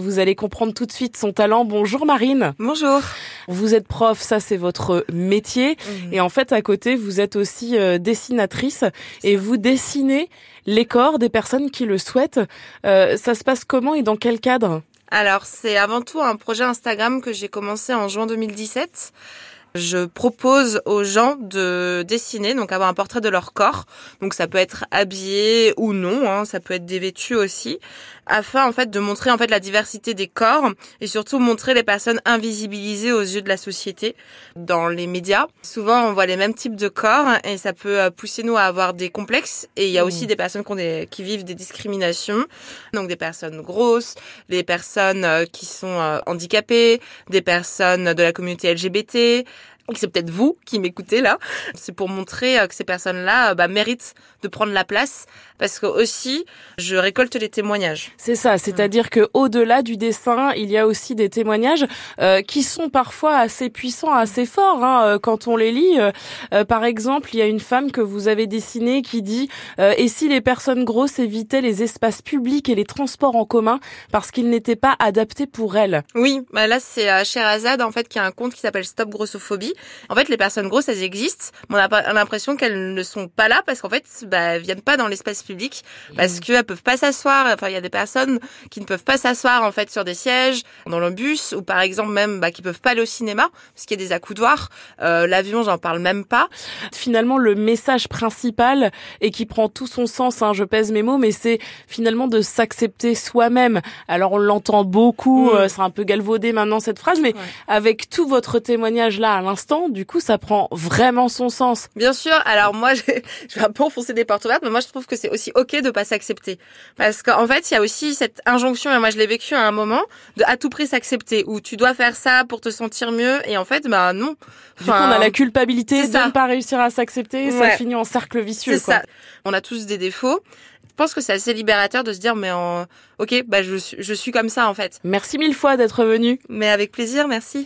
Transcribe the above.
Vous allez comprendre tout de suite son talent. Bonjour Marine. Bonjour. Vous êtes prof, ça c'est votre métier. Mhm. Et en fait, à côté, vous êtes aussi euh, dessinatrice et vous dessinez les corps des personnes qui le souhaitent. Euh, ça se passe comment et dans quel cadre? Alors, c'est avant tout un projet Instagram que j'ai commencé en juin 2017. Je propose aux gens de dessiner, donc avoir un portrait de leur corps. Donc ça peut être habillé ou non, hein, ça peut être dévêtu aussi, afin en fait de montrer en fait la diversité des corps et surtout montrer les personnes invisibilisées aux yeux de la société dans les médias. Souvent on voit les mêmes types de corps et ça peut euh, pousser nous à avoir des complexes. Et il y a aussi des personnes qui, ont des, qui vivent des discriminations, donc des personnes grosses, des personnes euh, qui sont euh, handicapées, des personnes de la communauté LGBT c'est peut-être vous qui m'écoutez là. C'est pour montrer euh, que ces personnes-là bah, méritent de prendre la place parce que aussi je récolte les témoignages. C'est ça, c'est-à-dire que au-delà du dessin, il y a aussi des témoignages euh, qui sont parfois assez puissants, assez forts hein, euh, quand on les lit. Euh, par exemple, il y a une femme que vous avez dessinée qui dit et si les personnes grosses évitaient les espaces publics et les transports en commun parce qu'ils n'étaient pas adaptés pour elles? Oui, bah là c'est euh, Sherazade en fait qui a un compte qui s'appelle Stop Grossophobie en fait, les personnes grosses, elles existent, mais on a l'impression qu'elles ne sont pas là parce qu'en fait, bah, elles viennent pas dans l'espace public parce mmh. qu'elles peuvent pas s'asseoir. Enfin, il y a des personnes qui ne peuvent pas s'asseoir en fait sur des sièges dans le bus ou par exemple même bah, qui peuvent pas aller au cinéma parce qu'il y a des accoudoirs. Euh, L'avion, j'en parle même pas. Finalement, le message principal et qui prend tout son sens, hein, je pèse mes mots, mais c'est finalement de s'accepter soi-même. Alors on l'entend beaucoup, mmh. euh, c'est un peu galvaudé maintenant cette phrase, mais ouais. avec tout votre témoignage là à l'instant, du coup, ça prend vraiment son sens. Bien sûr. Alors moi, je vais un peu enfoncer des portes ouvertes, mais moi, je trouve que c'est aussi ok de pas s'accepter, parce qu'en fait, il y a aussi cette injonction, et moi, je l'ai vécu à un moment, de à tout prix s'accepter, où tu dois faire ça pour te sentir mieux, et en fait, bah non. Enfin, du coup, on a la culpabilité de ne pas réussir à s'accepter, ouais. ça finit en cercle vicieux. C'est ça. On a tous des défauts. Je pense que c'est assez libérateur de se dire, mais en... ok, bah je, je suis comme ça en fait. Merci mille fois d'être venu. Mais avec plaisir, merci.